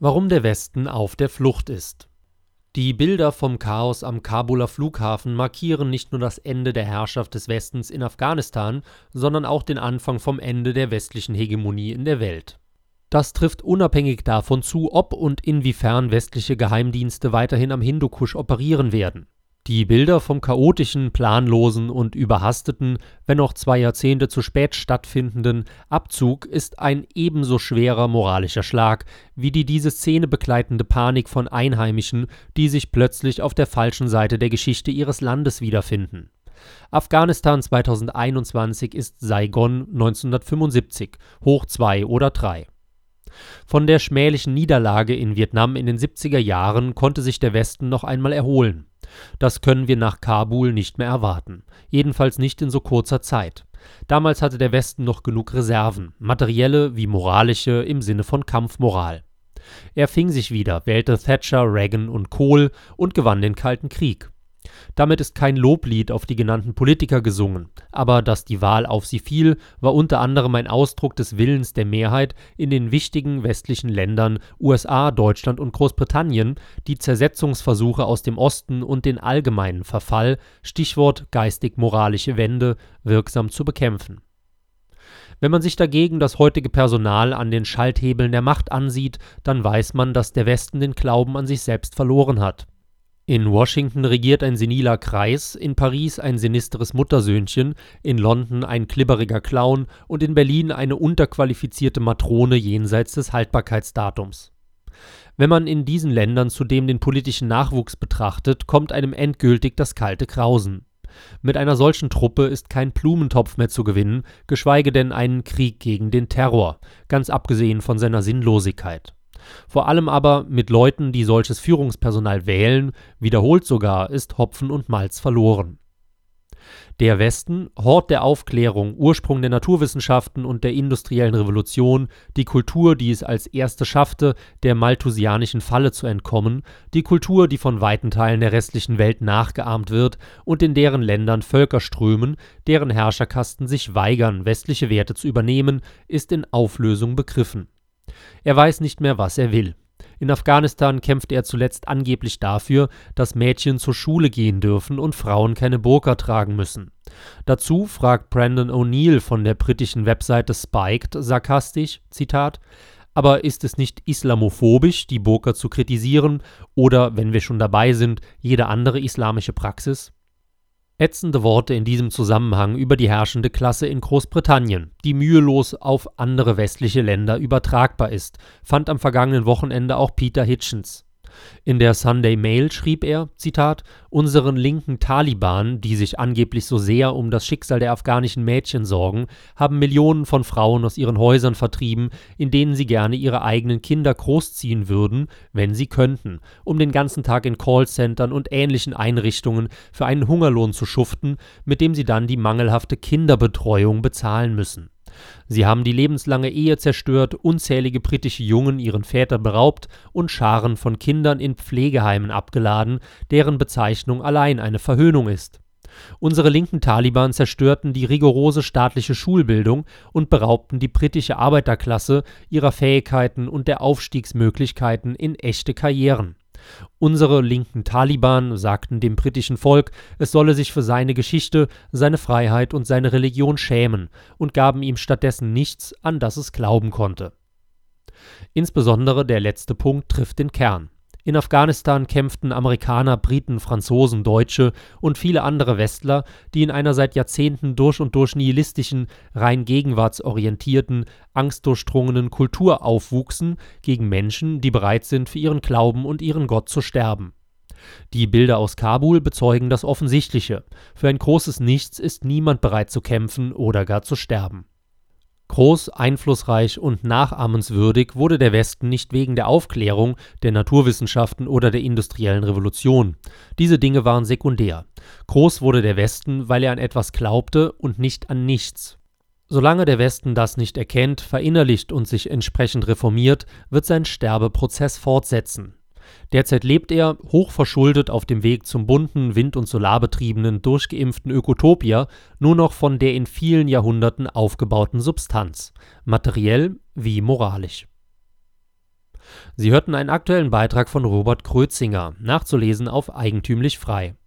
Warum der Westen auf der Flucht ist. Die Bilder vom Chaos am Kabuler Flughafen markieren nicht nur das Ende der Herrschaft des Westens in Afghanistan, sondern auch den Anfang vom Ende der westlichen Hegemonie in der Welt. Das trifft unabhängig davon zu, ob und inwiefern westliche Geheimdienste weiterhin am Hindukusch operieren werden. Die Bilder vom chaotischen, planlosen und überhasteten, wenn auch zwei Jahrzehnte zu spät stattfindenden Abzug ist ein ebenso schwerer moralischer Schlag wie die diese Szene begleitende Panik von Einheimischen, die sich plötzlich auf der falschen Seite der Geschichte ihres Landes wiederfinden. Afghanistan 2021 ist Saigon 1975, hoch 2 oder 3. Von der schmählichen Niederlage in Vietnam in den 70er Jahren konnte sich der Westen noch einmal erholen. Das können wir nach Kabul nicht mehr erwarten, jedenfalls nicht in so kurzer Zeit. Damals hatte der Westen noch genug Reserven, materielle wie moralische im Sinne von Kampfmoral. Er fing sich wieder, wählte Thatcher, Reagan und Kohl und gewann den Kalten Krieg. Damit ist kein Loblied auf die genannten Politiker gesungen, aber dass die Wahl auf sie fiel, war unter anderem ein Ausdruck des Willens der Mehrheit in den wichtigen westlichen Ländern USA, Deutschland und Großbritannien, die Zersetzungsversuche aus dem Osten und den allgemeinen Verfall, Stichwort geistig-moralische Wende, wirksam zu bekämpfen. Wenn man sich dagegen das heutige Personal an den Schalthebeln der Macht ansieht, dann weiß man, dass der Westen den Glauben an sich selbst verloren hat. In Washington regiert ein seniler Kreis, in Paris ein sinistres Muttersöhnchen, in London ein klibberiger Clown und in Berlin eine unterqualifizierte Matrone jenseits des Haltbarkeitsdatums. Wenn man in diesen Ländern zudem den politischen Nachwuchs betrachtet, kommt einem endgültig das kalte Krausen. Mit einer solchen Truppe ist kein Blumentopf mehr zu gewinnen, geschweige denn einen Krieg gegen den Terror, ganz abgesehen von seiner Sinnlosigkeit. Vor allem aber mit Leuten, die solches Führungspersonal wählen, wiederholt sogar, ist Hopfen und Malz verloren. Der Westen, Hort der Aufklärung, Ursprung der Naturwissenschaften und der industriellen Revolution, die Kultur, die es als erste schaffte, der malthusianischen Falle zu entkommen, die Kultur, die von weiten Teilen der restlichen Welt nachgeahmt wird und in deren Ländern Völker strömen, deren Herrscherkasten sich weigern, westliche Werte zu übernehmen, ist in Auflösung begriffen. Er weiß nicht mehr, was er will. In Afghanistan kämpfte er zuletzt angeblich dafür, dass Mädchen zur Schule gehen dürfen und Frauen keine Burka tragen müssen. Dazu fragt Brandon O'Neill von der britischen Webseite Spiked sarkastisch, Zitat, aber ist es nicht islamophobisch, die Burka zu kritisieren oder, wenn wir schon dabei sind, jede andere islamische Praxis? Ätzende Worte in diesem Zusammenhang über die herrschende Klasse in Großbritannien, die mühelos auf andere westliche Länder übertragbar ist, fand am vergangenen Wochenende auch Peter Hitchens. In der Sunday Mail schrieb er, Zitat, unseren linken Taliban, die sich angeblich so sehr um das Schicksal der afghanischen Mädchen sorgen, haben Millionen von Frauen aus ihren Häusern vertrieben, in denen sie gerne ihre eigenen Kinder großziehen würden, wenn sie könnten, um den ganzen Tag in Callcentern und ähnlichen Einrichtungen für einen Hungerlohn zu schuften, mit dem sie dann die mangelhafte Kinderbetreuung bezahlen müssen. Sie haben die lebenslange Ehe zerstört, unzählige britische Jungen ihren Väter beraubt und Scharen von Kindern in Pflegeheimen abgeladen, deren Bezeichnung allein eine Verhöhnung ist. Unsere linken Taliban zerstörten die rigorose staatliche Schulbildung und beraubten die britische Arbeiterklasse ihrer Fähigkeiten und der Aufstiegsmöglichkeiten in echte Karrieren. Unsere linken Taliban sagten dem britischen Volk, es solle sich für seine Geschichte, seine Freiheit und seine Religion schämen und gaben ihm stattdessen nichts, an das es glauben konnte. Insbesondere der letzte Punkt trifft den Kern. In Afghanistan kämpften Amerikaner, Briten, Franzosen, Deutsche und viele andere Westler, die in einer seit Jahrzehnten durch und durch nihilistischen, rein gegenwartsorientierten, angstdurchdrungenen Kultur aufwuchsen, gegen Menschen, die bereit sind, für ihren Glauben und ihren Gott zu sterben. Die Bilder aus Kabul bezeugen das Offensichtliche. Für ein großes Nichts ist niemand bereit zu kämpfen oder gar zu sterben. Groß, einflussreich und nachahmenswürdig wurde der Westen nicht wegen der Aufklärung, der Naturwissenschaften oder der industriellen Revolution. Diese Dinge waren sekundär. Groß wurde der Westen, weil er an etwas glaubte und nicht an nichts. Solange der Westen das nicht erkennt, verinnerlicht und sich entsprechend reformiert, wird sein Sterbeprozess fortsetzen. Derzeit lebt er, hochverschuldet auf dem Weg zum bunten, wind- und solarbetriebenen, durchgeimpften Ökotopia, nur noch von der in vielen Jahrhunderten aufgebauten Substanz, materiell wie moralisch. Sie hörten einen aktuellen Beitrag von Robert Krötzinger, nachzulesen auf eigentümlich frei